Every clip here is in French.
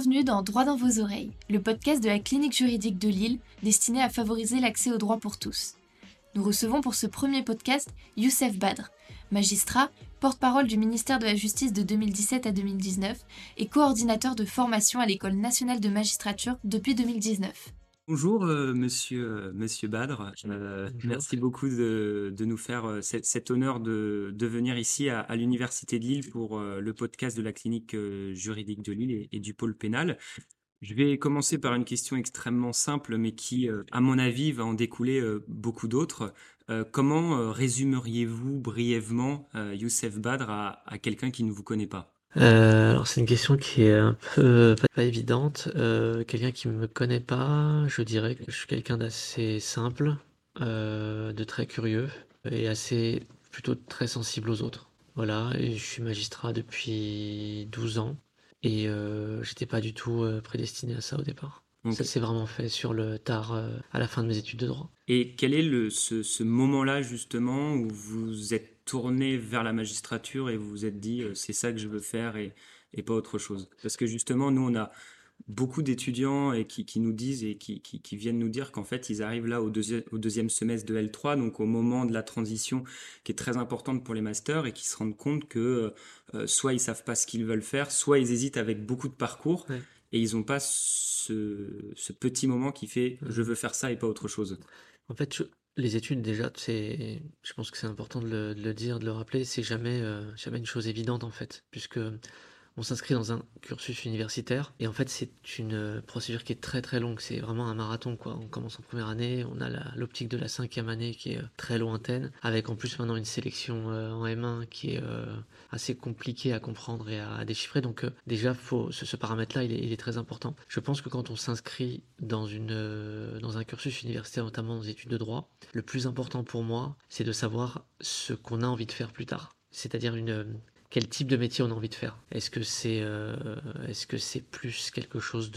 Bienvenue dans Droit dans vos oreilles, le podcast de la clinique juridique de Lille destiné à favoriser l'accès au droit pour tous. Nous recevons pour ce premier podcast Youssef Badr, magistrat, porte-parole du ministère de la Justice de 2017 à 2019 et coordinateur de formation à l'École nationale de magistrature depuis 2019. Bonjour euh, monsieur, euh, monsieur Badr, Euh, merci beaucoup de, de nous faire euh, cet, cet honneur de, de venir ici à, à l'Université de Lille pour le podcast de la clinique juridique de Lille et, et du pôle pénal. Je vais commencer par une question extrêmement simple mais qui, à mon avis, va en découler beaucoup d'autres. Comment résumeriez-vous brièvement Youssef Badr à, à quelqu'un qui ne vous connaît pas? Euh, alors c'est une question qui est un peu pas, pas évidente. Euh, quelqu'un qui me connaît pas, je dirais que je suis quelqu'un d'assez simple, euh, de très curieux et assez plutôt très sensible aux autres. Voilà, et je suis magistrat depuis 12 ans et euh, j'étais pas du tout euh, prédestiné à ça au départ. Ok. Ça s'est vraiment fait sur le tard euh, à la fin de mes études de droit. Et quel est le, ce, ce moment-là justement où vous êtes tourné vers la magistrature et vous vous êtes dit euh, c'est ça que je veux faire et, et pas autre chose? Parce que justement, nous, on a beaucoup d'étudiants et qui, qui nous disent et qui, qui, qui viennent nous dire qu'en fait, ils arrivent là au, deuxi- au deuxième semestre de L3, donc au moment de la transition qui est très importante pour les masters et qui se rendent compte que euh, soit ils savent pas ce qu'ils veulent faire, soit ils hésitent avec beaucoup de parcours Ouais. Et ils n'ont pas ce, ce petit moment qui fait je veux faire ça et pas autre chose. En fait, je- les études, déjà, c'est, je pense que c'est important de le, de le dire, de le rappeler, c'est jamais, euh, jamais une chose évidente, en fait, puisque on s'inscrit dans un cursus universitaire, et en fait, c'est une euh, procédure qui est très très longue, c'est vraiment un marathon, quoi. On commence en première année, on a l'optique de la cinquième année qui est euh, très lointaine, avec en plus maintenant une sélection euh, en M1 qui est assez compliquée à comprendre et à, déchiffrer, donc déjà, faut, ce, paramètre-là, il est, il est très important. Je pense que quand on s'inscrit dans dans un cursus universitaire, notamment dans les études de droit, le plus important pour moi, c'est de savoir ce qu'on a envie de faire plus tard. C'est-à-dire une, quel type de métier on a envie de faire. Est-ce que c'est euh, plus quelque chose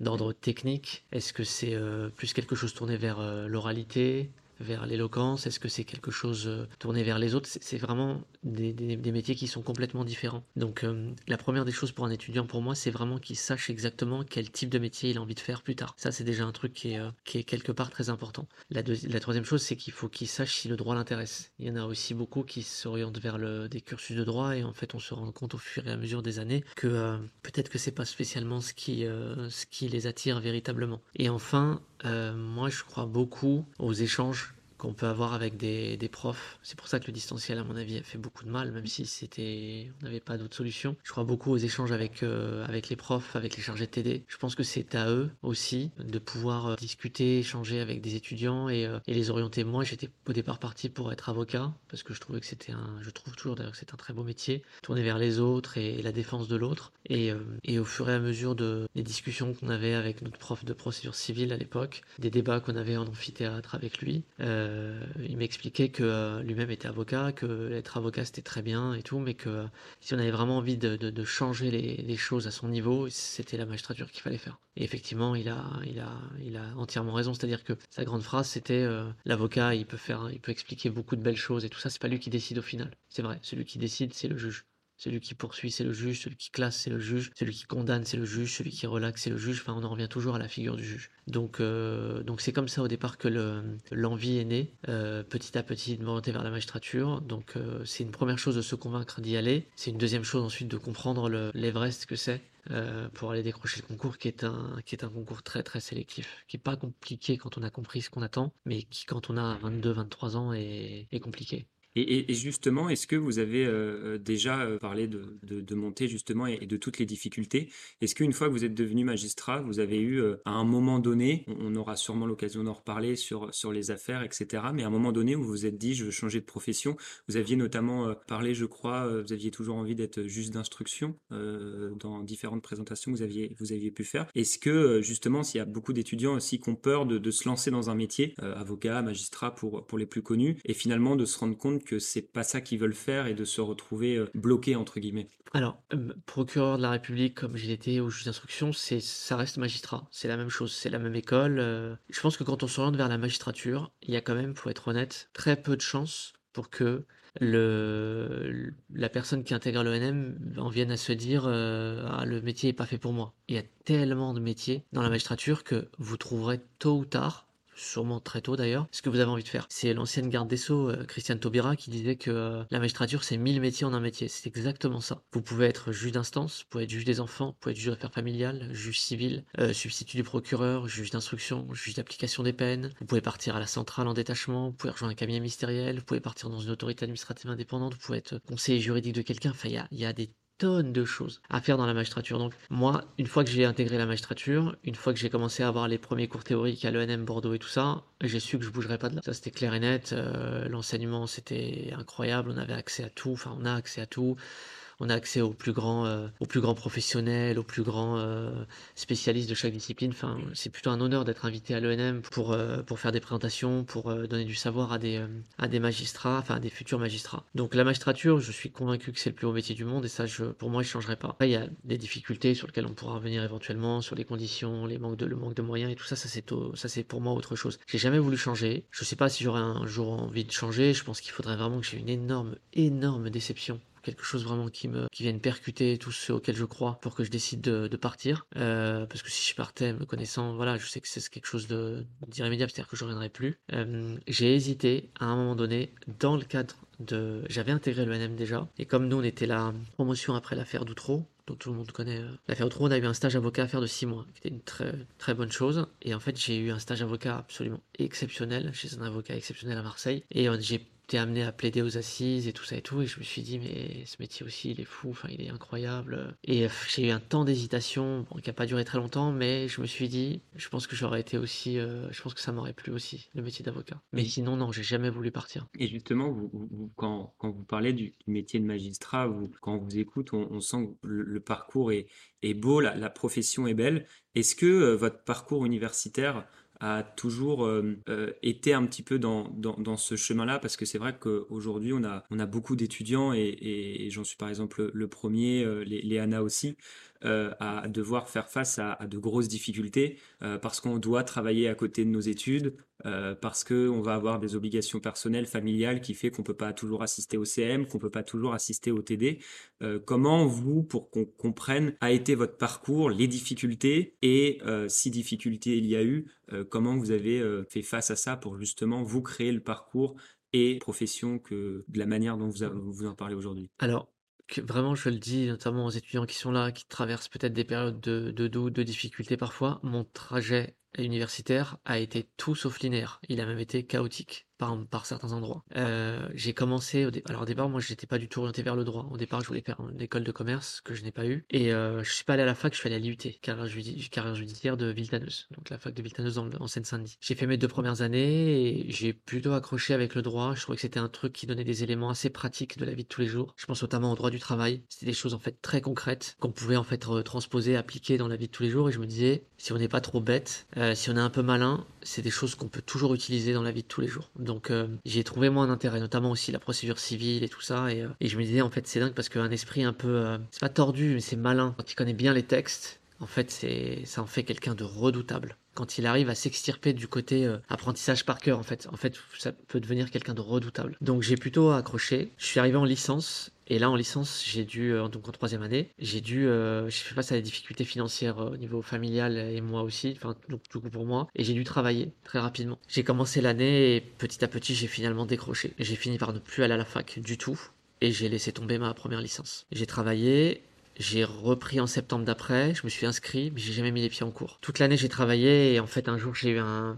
d'ordre technique? Est-ce que c'est euh, plus quelque chose tourné vers euh, l'oralité? Vers l'éloquence Est-ce que c'est quelque chose euh, tourné vers les autres? C'est vraiment des, métiers qui sont complètement différents. Donc euh, la première des choses pour un étudiant, pour moi, c'est vraiment qu'il sache exactement quel type de métier il a envie de faire plus tard. Ça, c'est déjà un truc qui est, euh, quelque part très important. La, la troisième chose, c'est qu'il faut qu'il sache si le droit l'intéresse. Il y en a aussi beaucoup qui s'orientent vers des cursus de droit et en fait, on se rend compte au fur et à mesure des années que peut-être que c'est pas spécialement ce qui, ce qui les attire véritablement. Et enfin, moi, je crois beaucoup aux échanges qu'on peut avoir avec des, profs. C'est pour ça que le distanciel, à mon avis, a fait beaucoup de mal, même si c'était, on n'avait pas d'autre solution. Je crois beaucoup aux échanges avec, euh, avec les profs, avec les chargés de TD. Je pense que c'est à eux aussi de pouvoir euh, discuter, échanger avec des étudiants et, euh, et les orienter. Moi, j'étais au départ parti pour être avocat, parce que je trouvais que c'était un, je trouve toujours d'ailleurs que c'est un très beau métier, tourner vers les autres et, la défense de l'autre. Et, au fur et à mesure de, des discussions qu'on avait avec notre prof de procédure civile à l'époque, des débats qu'on avait en amphithéâtre avec lui, il m'expliquait que euh, lui-même était avocat, que être avocat c'était très bien et tout, mais que euh, si on avait vraiment envie de, changer les, les choses à son niveau, c'était la magistrature qu'il fallait faire. Et effectivement, il a, il a, il a entièrement raison. C'est-à-dire que sa grande phrase, c'était euh, l'avocat, il peut faire, il peut expliquer beaucoup de belles choses et tout ça. C'est pas lui qui décide au final. C'est vrai. Celui qui décide, c'est le juge. Celui qui poursuit, c'est le juge. Celui qui classe, c'est le juge. Celui qui condamne, c'est le juge. Celui qui relaxe, c'est le juge. Enfin, on en revient toujours à la figure du juge. Donc, euh, c'est comme ça au départ que le- l'envie est née, euh, petit à petit de m'orienter vers la magistrature. Donc, euh, c'est une première chose de se convaincre d'y aller. C'est une deuxième chose ensuite de comprendre le- l'Everest que c'est. pour aller décrocher le concours qui est un concours très très sélectif qui est pas compliqué quand on a compris ce qu'on attend mais qui quand on a 22 23 ans est compliqué Et, justement, est-ce que vous avez euh, déjà euh, parlé de, de, montée justement et, de toutes les difficultés? Est-ce qu'une fois que vous êtes devenu magistrat, vous avez eu euh, à un moment donné, on, aura sûrement l'occasion d'en reparler sur, sur les affaires, etc., mais à un moment donné où vous vous êtes dit, je veux changer de profession, vous aviez notamment euh, parlé, je crois, euh, vous aviez toujours envie d'être juge d'instruction euh, dans différentes présentations que vous aviez, vous aviez pu faire. Est-ce que euh, justement, s'il y a beaucoup d'étudiants aussi qui ont peur de, de se lancer dans un métier, euh, avocat, magistrat pour, pour les plus connus, et finalement de se rendre compte que c'est pas ça qu'ils veulent faire et de se retrouver euh, bloqué entre guillemets. Alors, euh, procureur de la République, comme j'ai été au juge d'instruction, c'est, ça reste magistrat. C'est la même chose, c'est la même école. euh. Je pense que quand on s'oriente vers la magistrature, il y a quand même, pour être honnête, très peu de chances pour que le, la personne qui intègre l'ENM en vienne à se dire ah, le métier est pas fait pour moi. Il y a tellement de métiers dans la magistrature que vous trouverez tôt ou tard sûrement très tôt d'ailleurs, ce que vous avez envie de faire. C'est l'ancienne garde des Sceaux, euh, Christiane Taubira, qui disait que euh, la magistrature, c'est mille métiers en un métier. C'est exactement ça. Vous pouvez être juge d'instance, vous pouvez être juge des enfants, vous pouvez être juge d'affaires familiales, juge civil, euh, substitut du procureur, juge d'instruction, juge d'application des peines. Vous pouvez partir à la centrale en détachement, vous pouvez rejoindre un cabinet ministériel, vous pouvez partir dans une autorité administrative indépendante, vous pouvez être conseiller juridique de quelqu'un. Enfin, il y a, y a des de choses à faire dans la magistrature. Donc moi, une fois que j'ai intégré la magistrature, une fois que j'ai commencé à avoir les premiers cours théoriques à l'ENM Bordeaux et tout ça, j'ai su que je bougerais pas de là. Ça c'était clair et net. Euh, l'enseignement c'était incroyable. On avait accès à tout. Enfin, on a accès à tout on a accès aux plus grands, euh, aux plus grands professionnels, aux plus grands euh, spécialistes de chaque discipline. Enfin, c'est plutôt un honneur d'être invité à l'ENM pour, euh, pour faire des présentations, pour donner du savoir à des, à des magistrats, enfin à des futurs magistrats. Donc la magistrature, je suis convaincu que c'est le plus haut métier du monde et ça, pour moi, je ne changerai pas. Après, il y a des difficultés sur lesquelles on pourra revenir éventuellement, sur les conditions, les manques de, le manque de moyens et tout ça, ça c'est, ça c'est pour moi autre chose. J'ai jamais voulu changer. Je ne sais pas si j'aurai un jour envie de changer. Je pense qu'il faudrait vraiment que j'ai une énorme, énorme déception quelque chose vraiment qui me qui vienne percuter tout ce auquel je crois pour que je décide de, partir. Euh, parce que si je partais, me connaissant, voilà, je sais que c'est quelque chose de d'irrémédiable, c'est-à-dire que je reviendrai plus. Euh, j'ai hésité à un moment donné dans le cadre de, j'avais intégré le NM déjà, et comme nous on était la promotion après l'affaire d'Outreau, donc tout le monde connaît euh, l'affaire Outreau, on a eu un stage avocat à faire de 6 mois, qui était une très, très bonne chose. Et en fait, j'ai eu un stage avocat absolument exceptionnel chez un avocat exceptionnel à Marseille. Et j'ai amené à plaider aux assises et tout ça et tout. Et je me suis dit, mais ce métier aussi, il est fou, enfin, il est incroyable. Et euh, j'ai eu un temps d'hésitation, qui n'a pas duré très longtemps, mais je me suis dit, je pense que j'aurais été aussi, euh, je pense que ça m'aurait plu aussi, le métier d'avocat. Mais sinon, non, j'ai jamais voulu partir. Et justement, vous, quand, quand, vous parlez du, métier de magistrat, vous, quand on vous écoute, on, sent que le, parcours est, est beau, la, la, profession est belle. Est-ce que euh, votre parcours universitaire a toujours euh, euh, été un petit peu dans, ce chemin-là parce que c'est vrai qu'aujourd'hui on a, on a beaucoup d'étudiants et, j'en suis par exemple le premier, euh, aussi, euh, à devoir faire face à, de grosses difficultés euh, parce qu'on doit travailler à côté de nos études, euh, parce qu'on va avoir des obligations personnelles, familiales qui fait qu'on peut pas toujours assister au CM, qu'on peut pas toujours assister au TD. comment vous, pour qu'on comprenne, a été votre parcours, les difficultés et si difficultés il y a eu, comment vous avez fait face à ça pour justement vous créer le parcours et profession que de la manière dont vous, vous en parlez aujourd'hui? Alors, vraiment, je le dis notamment aux étudiants qui sont là, qui traversent peut-être des périodes de, de doute, de difficulté parfois, mon trajet universitaire a été tout sauf linéaire. Il a même été chaotique par, certains endroits. Euh, j'ai commencé, alors au départ, moi, j'étais pas du tout orienté vers le droit. Au départ, je voulais faire une école de commerce que je n'ai pas eu. Et euh, je suis pas allé à la fac, je suis allé à l'IUT, carrière, judiciaire de Villetaneuse, donc la fac de Villetaneuse en, Seine-Saint-Denis. J'ai fait mes deux premières années et j'ai plutôt accroché avec le droit. Je trouvais que c'était un truc qui donnait des éléments assez pratiques de la vie de tous les jours. Je pense notamment au droit du travail. C'était des choses en fait très concrètes qu'on pouvait en fait transposer, appliquer dans la vie de tous les jours. Et je me disais, si on n'est pas trop bête, euh, si on est un peu malin, c'est des choses qu'on peut toujours utiliser dans la vie de tous les jours. Donc euh, j'ai trouvé moins d'intérêt, notamment aussi la procédure civile et tout ça. Et, euh, je me disais en fait c'est dingue parce qu'un esprit un peu, euh, c'est pas tordu mais c'est malin. Quand il connaît bien les textes, en fait ça en fait quelqu'un de redoutable. Quand il arrive à s'extirper du côté apprentissage par cœur, en fait, en fait, ça peut devenir quelqu'un de redoutable. Donc j'ai plutôt accroché. Je suis arrivé en licence et là, en licence, j'ai dû, euh, donc en troisième année, j'ai dû, euh, j'ai fait face à des difficultés financières euh, au niveau familial et moi aussi, enfin, donc du coup pour moi, et j'ai dû travailler très rapidement. J'ai commencé l'année et petit à petit, j'ai finalement décroché. J'ai fini par ne plus aller à la fac du tout et j'ai laissé tomber ma première licence. J'ai travaillé j'ai repris en septembre d'après, je me suis inscrit, mais j'ai jamais mis les pieds en cours. Toute l'année j'ai travaillé et en fait un jour j'ai eu un,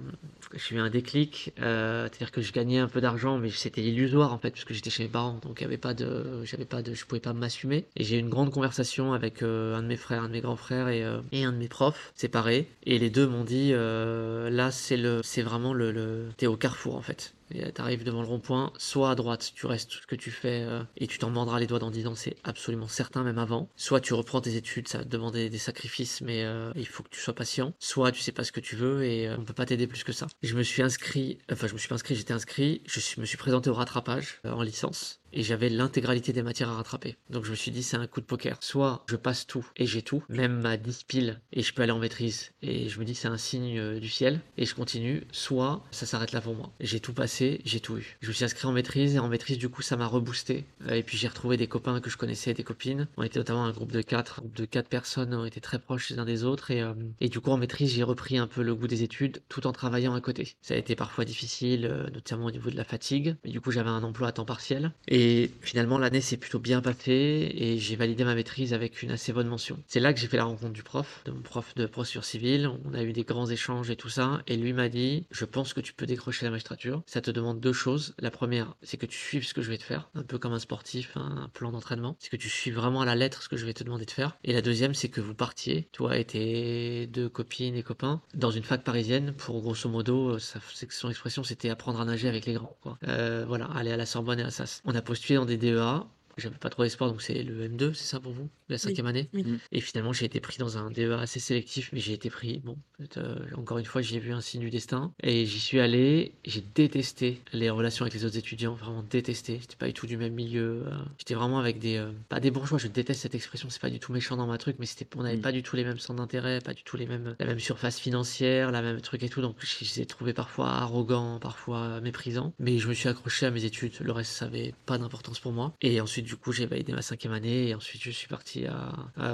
j'ai eu un déclic, euh, c'est-à-dire que je gagnais un peu d'argent, mais c'était illusoire en fait parce que j'étais chez mes parents, donc il avait pas de, j'avais pas de, je pouvais pas m'assumer. Et j'ai eu une grande conversation avec euh, un de mes frères, un de mes grands frères et, euh, et un de mes profs séparés, et les deux m'ont dit là c'est le, c'est vraiment le, le, t'es au carrefour en fait. Tu arrives devant le rond-point, soit à droite, tu restes ce que tu fais euh, et tu t'en mordras les doigts dans 10 ans, c'est absolument certain, même avant. Soit tu reprends tes études, ça va demander des sacrifices, mais euh, il faut que tu sois patient. Soit tu sais pas ce que tu veux et euh, on peut pas t'aider plus que ça. Je me suis inscrit, enfin je me suis pas inscrit, j'étais inscrit, je me suis présenté au rattrapage en licence et j'avais l'intégralité des matières à rattraper. Donc je me suis dit c'est un coup de poker. Soit je passe tout et j'ai tout, même ma 10 piles et je peux aller en maîtrise et je me dis c'est un signe du ciel et je continue. Soit ça s'arrête là pour moi. J'ai tout passé j'ai tout eu. Je me suis inscrit en maîtrise et en maîtrise, du coup, ça m'a reboosté. Euh, Et puis j'ai retrouvé des copains que je connaissais, des copines. On était notamment un groupe de quatre, un de quatre personnes, on était très proches les uns des autres. Et, euh, et du coup, en maîtrise, j'ai repris un peu le goût des études tout en travaillant à côté. Ça a été parfois difficile, euh, notamment au niveau de la fatigue. Mais du coup, j'avais un emploi à temps partiel. Et finalement, l'année s'est plutôt bien passée et j'ai validé ma maîtrise avec une assez bonne mention. C'est là que j'ai fait la rencontre du prof, de mon prof de procédure civile. On a eu des grands échanges et tout ça. Et lui m'a dit, je pense que tu peux décrocher la magistrature. Ça te demande deux choses. La première, c'est que tu suives ce que je vais te faire, un peu comme un sportif, hein, un plan d'entraînement. C'est que tu suives vraiment à la lettre ce que je vais te demander de faire. Et la deuxième, c'est que vous partiez, toi et tes deux copines et copains, dans une fac parisienne pour grosso modo, ça, c'est que son expression, c'était apprendre à nager avec les grands. Euh, voilà, aller à la Sorbonne et à Sas. On a postulé dans des DEA. J'avais pas trop espoir, donc c'est le M2, c'est ça pour vous La cinquième année oui. Et finalement, j'ai été pris dans un DEA assez sélectif, mais j'ai été pris. Bon, euh, encore une fois, j'y ai vu un signe du destin. Et j'y suis allé. J'ai détesté les relations avec les autres étudiants, vraiment détesté. J'étais pas du tout du même milieu. euh, J'étais vraiment avec des. euh, pas des bourgeois, je déteste cette expression, c'est pas du tout méchant dans ma truc, mais c'était, on n'avait pas du tout les mêmes centres d'intérêt, pas du tout les mêmes, la même surface financière, la même truc et tout. Donc, je je les ai trouvés parfois arrogants, parfois méprisants. Mais je me suis accroché à mes études. Le reste, ça avait pas d'importance pour moi. Et ensuite, du coup, j'ai validé ma cinquième année et ensuite, je suis parti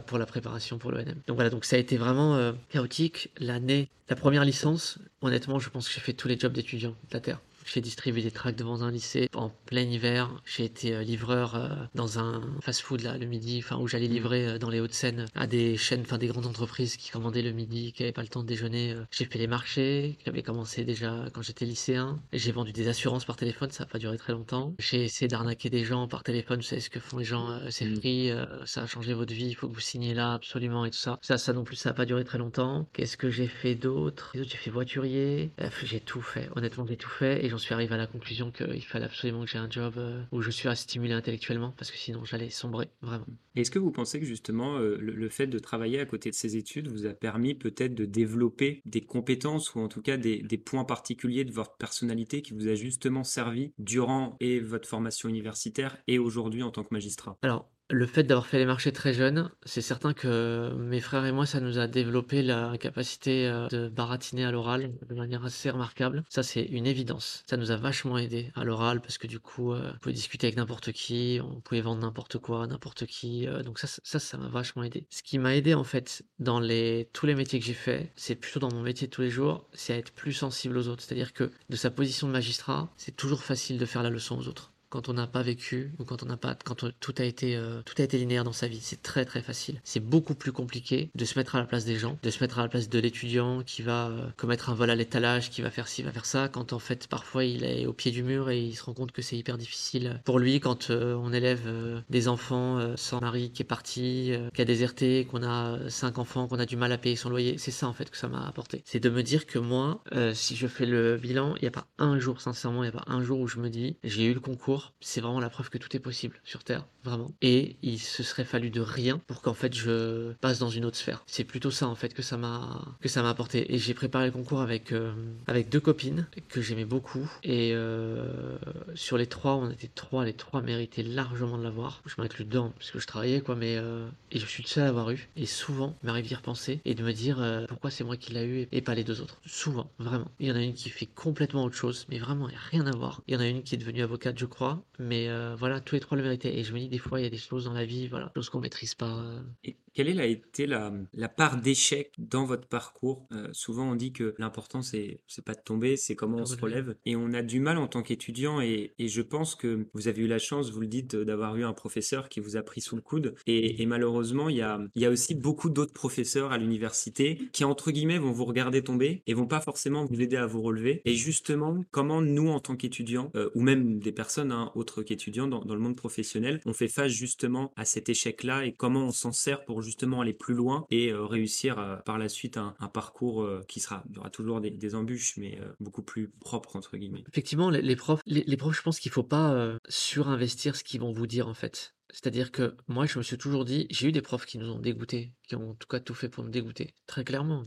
pour la préparation pour l'ENM. Donc voilà, donc ça a été vraiment euh, chaotique. L'année, la première licence, honnêtement, je pense que j'ai fait tous les jobs d'étudiant de la Terre. J'ai distribué des tracts devant un lycée en plein hiver. J'ai été euh, livreur euh, dans un fast-food là le midi, enfin où j'allais livrer euh, dans les Hauts-de-Seine à des chaînes, enfin des grandes entreprises qui commandaient le midi, qui n'avaient pas le temps de déjeuner. J'ai fait les marchés, qui avaient commencé déjà quand j'étais lycéen. J'ai vendu des assurances par téléphone, ça n'a pas duré très longtemps. J'ai essayé d'arnaquer des gens par téléphone. Vous savez ce que font les gens, euh, c'est Mm. free, ça a changé votre vie, il faut que vous signiez là absolument et tout ça. Ça, ça non plus, ça n'a pas duré très longtemps. Qu'est-ce que j'ai fait d'autre? J'ai fait voiturier. J'ai tout fait. Honnêtement, j'ai tout fait et j'en suis arrivé à la conclusion qu'il fallait absolument que j'ai un job euh, où je suis à stimuler intellectuellement parce que sinon j'allais sombrer, vraiment. Est-ce que vous pensez que justement euh, le, le fait de travailler à côté de ces études vous a permis peut-être de développer des compétences ou en tout cas des, des points particuliers de votre personnalité qui vous a justement servi durant et votre formation universitaire et aujourd'hui en tant que magistrat? Alors, le fait d'avoir fait les marchés très jeune, c'est certain que mes frères et moi, ça nous a développé la capacité euh, de baratiner à l'oral de manière assez remarquable. Ça, c'est une évidence. Ça nous a vachement aidé à l'oral parce que du coup, euh, on pouvait discuter avec n'importe qui, on pouvait vendre n'importe quoi, n'importe qui. euh, donc ça, ça, ça m'a vachement aidé. Ce qui m'a aidé en fait dans les tous les métiers que j'ai fait, c'est plutôt dans mon métier de tous les jours, c'est à être plus sensible aux autres. C'est-à-dire que de sa position de magistrat, c'est toujours facile de faire la leçon aux autres quand on n'a pas vécu ou quand on n'a pas quand on- tout a été euh, tout a été linéaire dans sa vie. C'est très très facile. C'est beaucoup plus compliqué de se mettre à la place des gens de se mettre à la place de l'étudiant qui va euh, commettre un vol à l'étalage qui va faire ci va faire ça quand en fait parfois il est au pied du mur et il se rend compte que c'est hyper difficile pour lui quand euh, on élève euh, des enfants euh, sans mari qui est parti euh, qui a déserté qu'on a cinq enfants qu'on a du mal à payer son loyer. C'est ça en fait que ça m'a apporté. C'est de me dire que moi si je fais le bilan il n'y a pas un jour sincèrement il n'y a pas un jour où je me dis j'ai eu le concours c'est vraiment la preuve que tout est possible sur Terre, vraiment. Et il se serait fallu de rien pour qu'en fait je passe dans une autre sphère. C'est plutôt ça en fait que ça m'a que ça m'a apporté. Et j'ai préparé le concours avec euh, avec deux copines que j'aimais beaucoup. Et euh, sur les trois, on était trois, les trois méritaient largement de l'avoir. Je m'inclus dedans parce que je travaillais quoi, mais euh, et je suis le seul à l'avoir eu. Et souvent, m'arrive d'y repenser et de me dire pourquoi c'est moi qui l'a eu et, et pas les deux autres. Souvent, vraiment. Il y en a une qui fait complètement autre chose, mais vraiment il y a rien à voir. Il y en a une qui est devenue avocate, je crois, mais euh, voilà, tous les trois le méritaient. Et je me dis des fois il y a des choses dans la vie, voilà, des choses qu'on maîtrise pas. euh. Et quelle est- a été la, la part d'échec dans votre parcours? Euh, Souvent, on dit que l'important, c'est c'est pas de tomber, c'est comment on se relève. Et on a du mal en tant qu'étudiant. Et, et je pense que vous avez eu la chance, vous le dites, d'avoir eu un professeur qui vous a pris sous le coude. Et, et malheureusement, il y a, y a aussi beaucoup d'autres professeurs à l'université qui, entre guillemets, vont vous regarder tomber et vont pas forcément vous aider à vous relever. Et justement, comment nous, en tant qu'étudiants, ou même des personnes hein, autres qu'étudiants dans, le monde professionnel, on fait face justement à cet échec-là et comment on s'en sert pour justement aller plus loin et euh, réussir euh, par la suite un, parcours euh, qui sera, il y aura toujours des, embûches, mais beaucoup plus propre, entre guillemets. Effectivement, les, profs, les, profs, je pense qu'il faut pas surinvestir ce qu'ils vont vous dire en fait. C'est-à-dire que moi, je me suis toujours dit, j'ai eu des profs qui nous ont dégoûtés, qui ont en tout cas tout fait pour nous dégoûter, très clairement.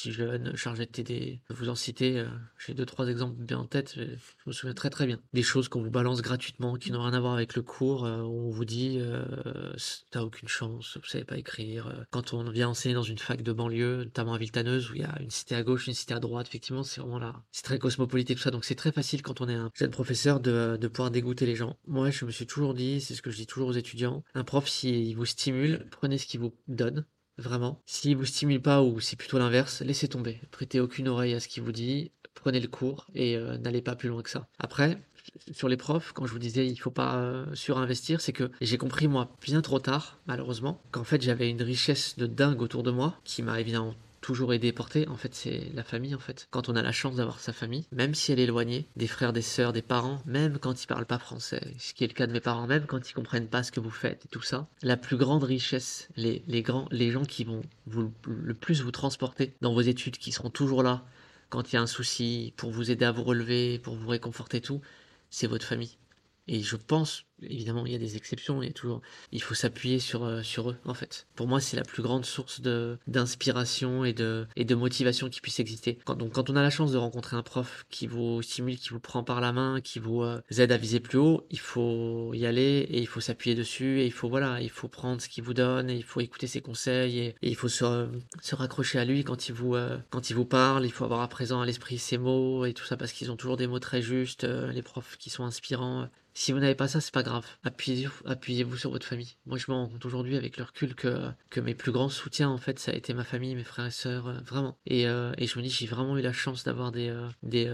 Petit jeune, chargé de TD. Vous en citer, euh, j'ai deux, trois exemples bien en tête, je me souviens très très bien. Des choses qu'on vous balance gratuitement, qui n'ont rien à voir avec le cours, euh, où on vous dit euh, t'as aucune chance, vous savez pas écrire. Quand on vient enseigner dans une fac de banlieue, notamment à Viltaneuse, où il y a une cité à gauche, une cité à droite, effectivement, c'est vraiment là. C'est très cosmopolite tout ça, donc c'est très facile quand on est un jeune professeur de, de pouvoir dégoûter les gens. Moi, je me suis toujours dit, c'est ce que je dis toujours aux étudiants, un prof, s'il vous stimule, prenez ce qu'il vous donne, vraiment. S'il vous stimule pas ou c'est plutôt l'inverse, laissez tomber. Prêtez aucune oreille à ce qu'il vous dit, prenez le cours et euh, n'allez pas plus loin que ça. Après, sur les profs, quand je vous disais il faut pas euh, surinvestir, c'est que j'ai compris moi bien trop tard, malheureusement, qu'en fait j'avais une richesse de dingue autour de moi qui m'a évidemment toujours aidé et en fait, c'est la famille, en fait. Quand on a la chance d'avoir sa famille, même si elle est éloignée, des frères, des sœurs, des parents, même quand ils parlent pas français, ce qui est le cas de mes parents, même quand ils comprennent pas ce que vous faites et tout ça, la plus grande richesse, les, les grands, les gens qui vont vous, le plus vous transporter dans vos études, qui seront toujours là quand il y a un souci, pour vous aider à vous relever, pour vous réconforter tout, c'est votre famille. Et je pense évidemment, il y a des exceptions, il y a toujours, il faut s'appuyer sur, euh, sur eux, en fait. Pour moi, c'est la plus grande source de, d'inspiration et de, et de motivation qui puisse exister. Quand, donc, quand on a la chance de rencontrer un prof qui vous stimule, qui vous prend par la main, qui vous euh, aide à viser plus haut, il faut y aller et il faut s'appuyer dessus et il faut, voilà, il faut prendre ce qu'il vous donne et il faut écouter ses conseils et, il faut se, se raccrocher à lui quand il vous, euh, quand il vous parle, il faut avoir à présent à l'esprit ses mots et tout ça parce qu'ils ont toujours des mots très justes, les profs qui sont inspirants. Si vous n'avez pas ça, c'est pas grave Appuyez-vous appuyez sur votre famille. Moi, je me rends compte aujourd'hui avec le recul que, que mes plus grands soutiens, en fait, ça a été ma famille, mes frères et sœurs, euh, vraiment. Et, euh, et, je me dis, j'ai vraiment eu la chance d'avoir des, euh, des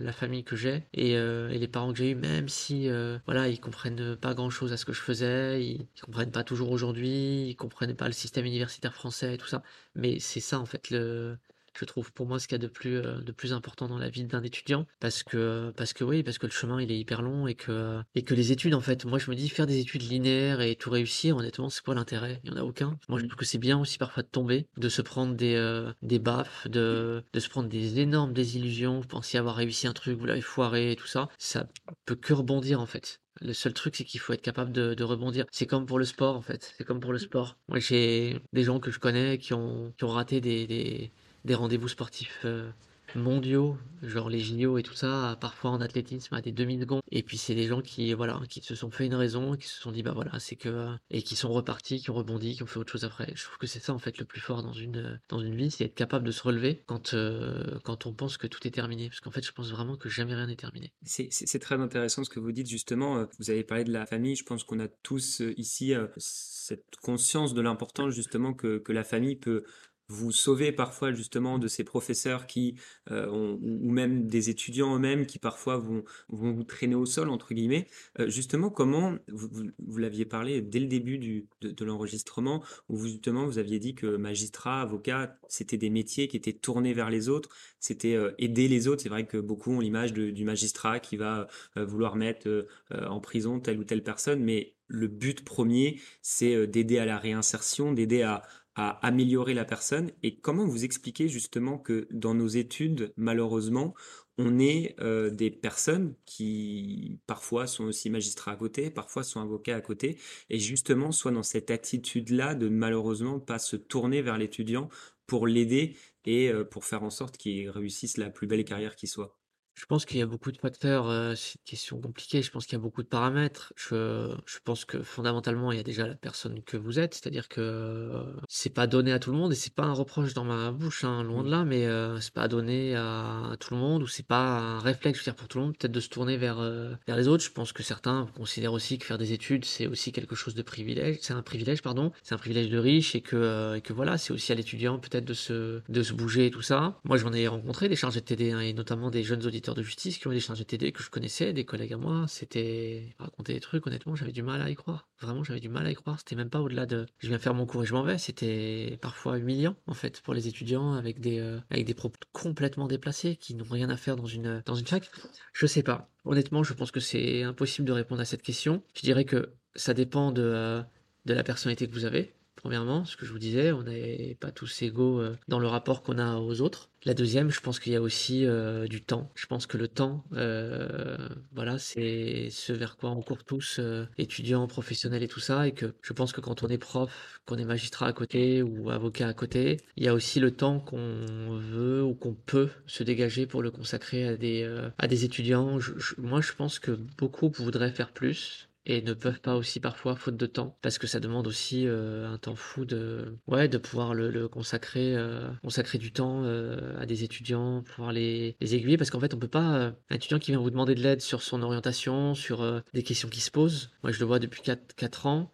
la famille que j'ai et, et, les parents que j'ai eu, même si, voilà, ils comprennent pas grand-chose à ce que je faisais, ils, ils comprennent pas toujours aujourd'hui, ils comprennent pas le système universitaire français et tout ça. Mais c'est ça, en fait, le, je trouve pour moi ce qu'il y a de plus, euh, de plus important dans la vie d'un étudiant parce que parce que oui parce que le chemin il est hyper long et que et que les études en fait moi je me dis faire des études linéaires et tout réussir honnêtement c'est quoi l'intérêt? Il y en a aucun moi je mmh. trouve que c'est bien aussi parfois de tomber de se prendre des euh, des baffes de de se prendre des énormes désillusions vous pensiez avoir réussi un truc vous l'avez foiré et tout ça ça peut que rebondir en fait le seul truc, c'est qu'il faut être capable de, de rebondir. C'est comme pour le sport, en fait. C'est comme pour le sport. Moi, j'ai des gens que je connais qui ont, qui ont raté des, des, des rendez-vous sportifs euh, mondiaux, genre les JO et tout ça, parfois en athlétisme à des demi-secondes. Et puis c'est des gens qui, voilà, qui se sont fait une raison, qui se sont dit, bah voilà, c'est que, et qui sont repartis, qui ont rebondi, qui ont fait autre chose après. Je trouve que c'est ça en fait le plus fort dans une, dans une vie, c'est être capable de se relever quand, euh, quand on pense que tout est terminé. Parce qu'en fait, je pense vraiment que jamais rien n'est terminé. C'est très intéressant ce que vous dites justement. Euh, vous avez parlé de la famille. Je pense qu'on a tous ici cette conscience de l'importance justement que, que la famille peut vous sauver parfois justement de ces professeurs qui euh, ont, ou même des étudiants eux-mêmes qui parfois vont, vous traîner au sol entre guillemets. Euh, justement, comment vous, vous, l'aviez parlé dès le début du, de, l'enregistrement où vous justement vous aviez dit que magistrat, avocat, c'était des métiers qui étaient tournés vers les autres, c'était euh, aider les autres. C'est vrai que beaucoup ont l'image du magistrat qui va vouloir mettre en prison telle ou telle personne, mais le but premier, c'est d'aider à la réinsertion, d'aider à, à améliorer la personne et comment vous expliquez justement que dans nos études, malheureusement, on est euh, des personnes qui parfois sont aussi magistrats à côté, parfois sont avocats à côté, et justement soit dans cette attitude-là de malheureusement pas se tourner vers l'étudiant pour l'aider et euh, pour faire en sorte qu'il réussisse la plus belle carrière qui soit. Je pense qu'il y a beaucoup de facteurs, c'est une question compliquée, je pense qu'il y a beaucoup de paramètres. Je je pense que fondamentalement, il y a déjà la personne que vous êtes, c'est-à-dire que, c'est pas donné à tout le monde et c'est pas un reproche dans ma bouche, hein, loin de mmh. là, mais, euh, c'est pas donné à tout le monde ou c'est pas un réflexe, je veux dire, pour tout le monde, peut-être de se tourner vers, vers les autres. Je pense que certains considèrent aussi que faire des études, c'est aussi quelque chose de privilège c'est un privilège, pardon, c'est un privilège de riche et que, et que voilà, c'est aussi à l'étudiant peut-être de se de se bouger et tout ça. Moi, j'en ai rencontré des chargés de TD, hein, et notamment des jeunes auditeurs de justice qui ont des chargés de TD que je connaissais, des collègues à moi. C'était raconter des trucs, honnêtement, j'avais du mal à y croire. Vraiment, j'avais du mal à y croire. C'était même pas au-delà de je viens faire mon cours et je m'en vais. C'était parfois humiliant, en fait, pour les étudiants avec des, euh, avec des propos complètement déplacés qui n'ont rien à faire dans une, dans une fac. Je sais pas. Honnêtement, je pense que c'est impossible de répondre à cette question. Je dirais que ça dépend de, euh, de la personnalité que vous avez premièrement, ce que je vous disais, on n'est pas tous égaux euh, dans le rapport qu'on a aux autres. La deuxième, je pense qu'il y a aussi euh, du temps. Je pense que le temps, euh, voilà, c'est ce vers quoi on court tous, étudiants, professionnels et tout ça, et que je pense que quand on est prof, qu'on est magistrat à côté ou avocat à côté, il y a aussi le temps qu'on veut ou qu'on peut se dégager pour le consacrer à des, à des étudiants. moi, je pense que beaucoup voudraient faire plus et ne peuvent pas aussi parfois faute de temps parce que ça demande aussi euh, un temps fou de ouais de pouvoir le, consacrer euh, consacrer du temps euh, à des étudiants pouvoir les, aiguiller parce qu'en fait on peut pas un étudiant qui vient vous demander de l'aide sur son orientation sur des questions qui se posent. Moi je le vois depuis 4, 4 ans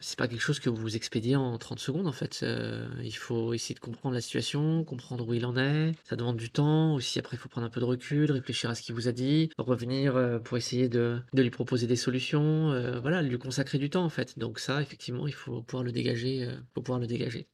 c'est pas quelque chose que vous vous expédiez en 30 secondes en fait. Il faut essayer de comprendre la situation comprendre où il en est. Ça demande du temps aussi. Après il faut prendre un peu de recul réfléchir à ce qu'il vous a dit revenir pour essayer de, de lui proposer des solutions euh, voilà, lui consacrer du temps en fait. Donc ça, effectivement, il faut pouvoir le dégager, euh, faut pouvoir le dégager.